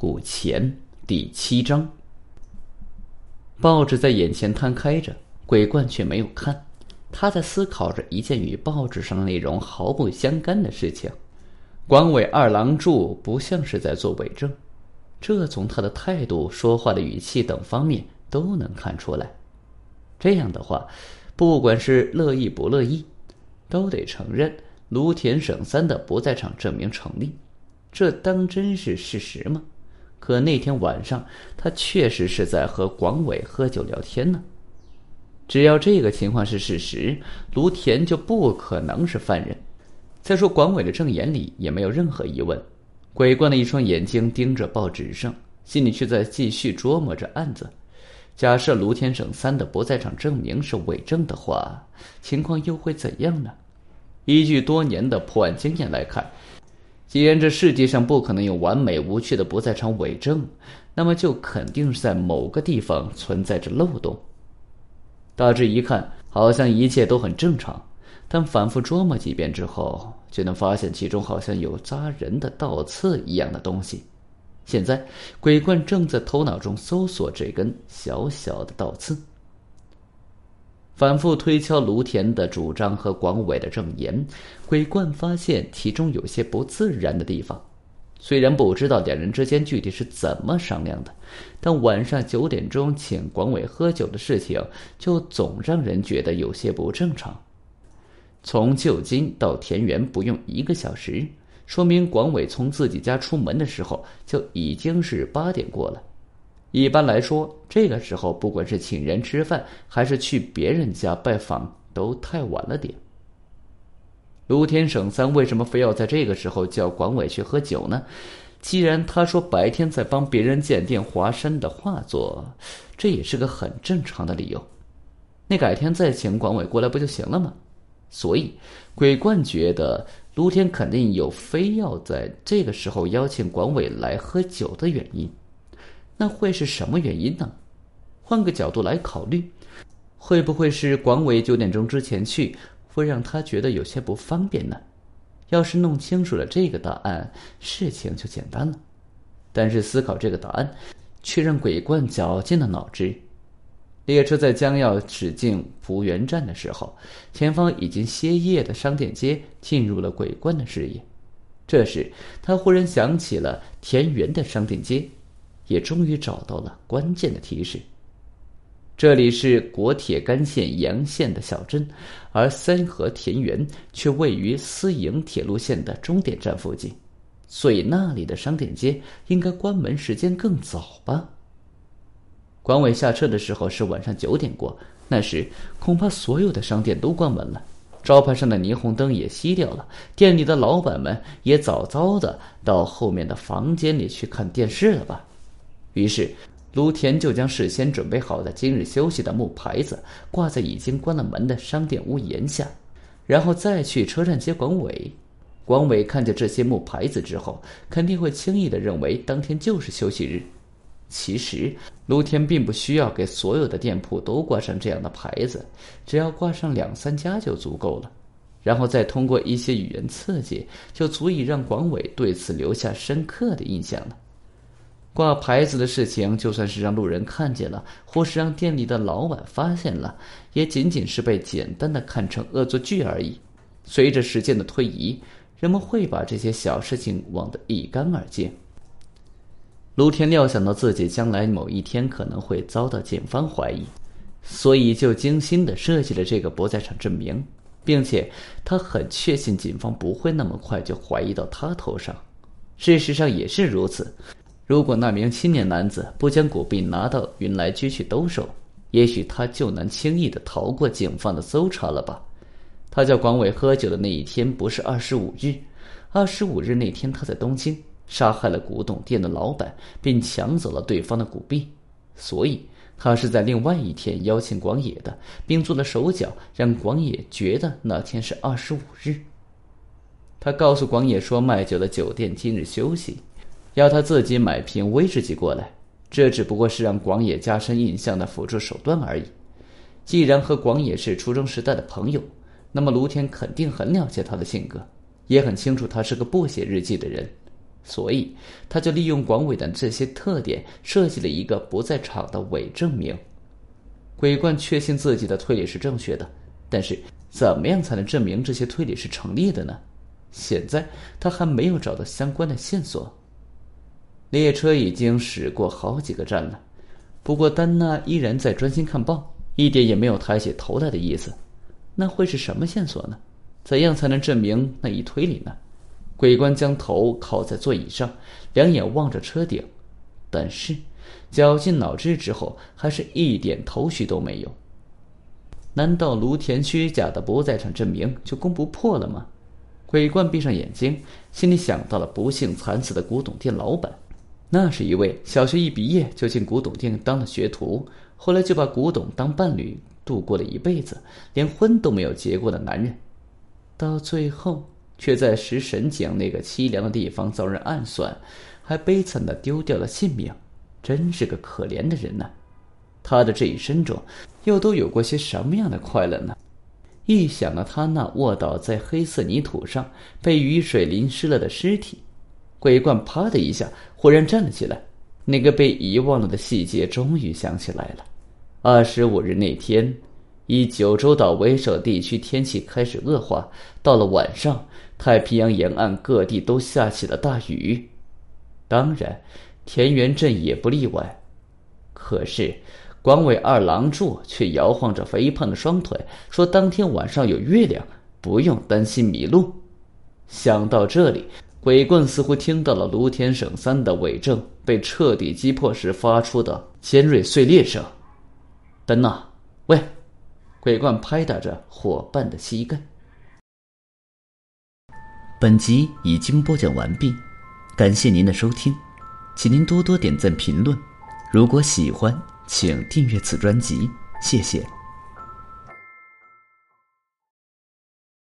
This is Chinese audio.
古钱》第七章。报纸在眼前摊开着，鬼冠却没有看，他在思考着一件与报纸上内容毫不相干的事情。广尾二郎柱不像是在做伪证，这从他的态度、说话的语气等方面都能看出来。这样的话，不管是乐意不乐意，都得承认卢田省三的不在场证明成立。这当真是事实吗？可那天晚上，他确实是在和广伟喝酒聊天呢。只要这个情况是事实，卢田就不可能是犯人。再说，广伟的证言里也没有任何疑问。鬼怪的一双眼睛盯着报纸上，心里却在继续琢磨着案子。假设卢田省三的不在场证明是伪证的话，情况又会怎样呢？依据多年的破案经验来看。既然这世界上不可能有完美无缺的不在场伪证，那么就肯定是在某个地方存在着漏洞。大致一看，好像一切都很正常，但反复琢磨几遍之后，却能发现其中好像有扎人的倒刺一样的东西。现在，鬼怪正在头脑中搜索这根小小的倒刺。反复推敲卢田的主张和广伟的证言，鬼冠发现其中有些不自然的地方。虽然不知道两人之间具体是怎么商量的，但晚上九点钟请广伟喝酒的事情，就总让人觉得有些不正常。从旧金到田园不用一个小时，说明广伟从自己家出门的时候就已经是八点过了。一般来说，这个时候不管是请人吃饭，还是去别人家拜访，都太晚了点。卢天省三为什么非要在这个时候叫广伟去喝酒呢？既然他说白天在帮别人鉴定华山的画作，这也是个很正常的理由。那改天再请广伟过来不就行了吗？所以，鬼冠觉得卢天肯定有非要在这个时候邀请广伟来喝酒的原因。那会是什么原因呢？换个角度来考虑，会不会是广伟九点钟之前去，会让他觉得有些不方便呢？要是弄清楚了这个答案，事情就简单了。但是思考这个答案，却让鬼怪绞尽了脑汁。列车在将要驶进福原站的时候，前方已经歇业的商店街进入了鬼怪的视野。这时，他忽然想起了田园的商店街。也终于找到了关键的提示。这里是国铁干线阳线的小镇，而三河田园却位于私营铁路线的终点站附近，所以那里的商店街应该关门时间更早吧？广伟下车的时候是晚上九点过，那时恐怕所有的商店都关门了，招牌上的霓虹灯也熄掉了，店里的老板们也早早的到后面的房间里去看电视了吧？于是，卢田就将事先准备好的今日休息的木牌子挂在已经关了门的商店屋檐下，然后再去车站接广伟。广伟看见这些木牌子之后，肯定会轻易的认为当天就是休息日。其实，卢田并不需要给所有的店铺都挂上这样的牌子，只要挂上两三家就足够了，然后再通过一些语言刺激，就足以让广伟对此留下深刻的印象了。挂牌子的事情，就算是让路人看见了，或是让店里的老板发现了，也仅仅是被简单的看成恶作剧而已。随着时间的推移，人们会把这些小事情忘得一干二净。卢天料想到自己将来某一天可能会遭到警方怀疑，所以就精心的设计了这个不在场证明，并且他很确信警方不会那么快就怀疑到他头上。事实上也是如此。如果那名青年男子不将古币拿到云来居去兜售，也许他就能轻易的逃过警方的搜查了吧？他叫广伟喝酒的那一天不是二十五日，二十五日那天他在东京杀害了古董店的老板，并抢走了对方的古币，所以他是在另外一天邀请广野的，并做了手脚，让广野觉得那天是二十五日。他告诉广野说，卖酒的酒店今日休息。要他自己买瓶威士忌过来，这只不过是让广野加深印象的辅助手段而已。既然和广野是初中时代的朋友，那么卢田肯定很了解他的性格，也很清楚他是个不写日记的人。所以他就利用广伟的这些特点，设计了一个不在场的伪证明。鬼冠确信自己的推理是正确的，但是怎么样才能证明这些推理是成立的呢？现在他还没有找到相关的线索。列车已经驶过好几个站了，不过丹娜依然在专心看报，一点也没有抬起头来的意思。那会是什么线索呢？怎样才能证明那一推理呢？鬼官将头靠在座椅上，两眼望着车顶，但是绞尽脑汁之后，还是一点头绪都没有。难道卢田虚假的不在场证明就攻不破了吗？鬼官闭上眼睛，心里想到了不幸惨死的古董店老板。那是一位小学一毕业就进古董店当了学徒，后来就把古董当伴侣度过了一辈子，连婚都没有结过的男人，到最后却在石神井那个凄凉的地方遭人暗算，还悲惨的丢掉了性命，真是个可怜的人呐！他的这一生中，又都有过些什么样的快乐呢？一想到他那卧倒在黑色泥土上、被雨水淋湿了的尸体，鬼冠啪的一下，忽然站了起来。那个被遗忘了的细节终于想起来了。二十五日那天，以九州岛为首地区天气开始恶化，到了晚上，太平洋沿岸各地都下起了大雨。当然，田园镇也不例外。可是，广尾二郎柱却摇晃着肥胖的双腿，说：“当天晚上有月亮，不用担心迷路。”想到这里。鬼棍似乎听到了卢田省三的伪证被彻底击破时发出的尖锐碎裂声。丹娜，喂！鬼棍拍打着伙伴的膝盖。本集已经播讲完毕，感谢您的收听，请您多多点赞评论。如果喜欢，请订阅此专辑，谢谢。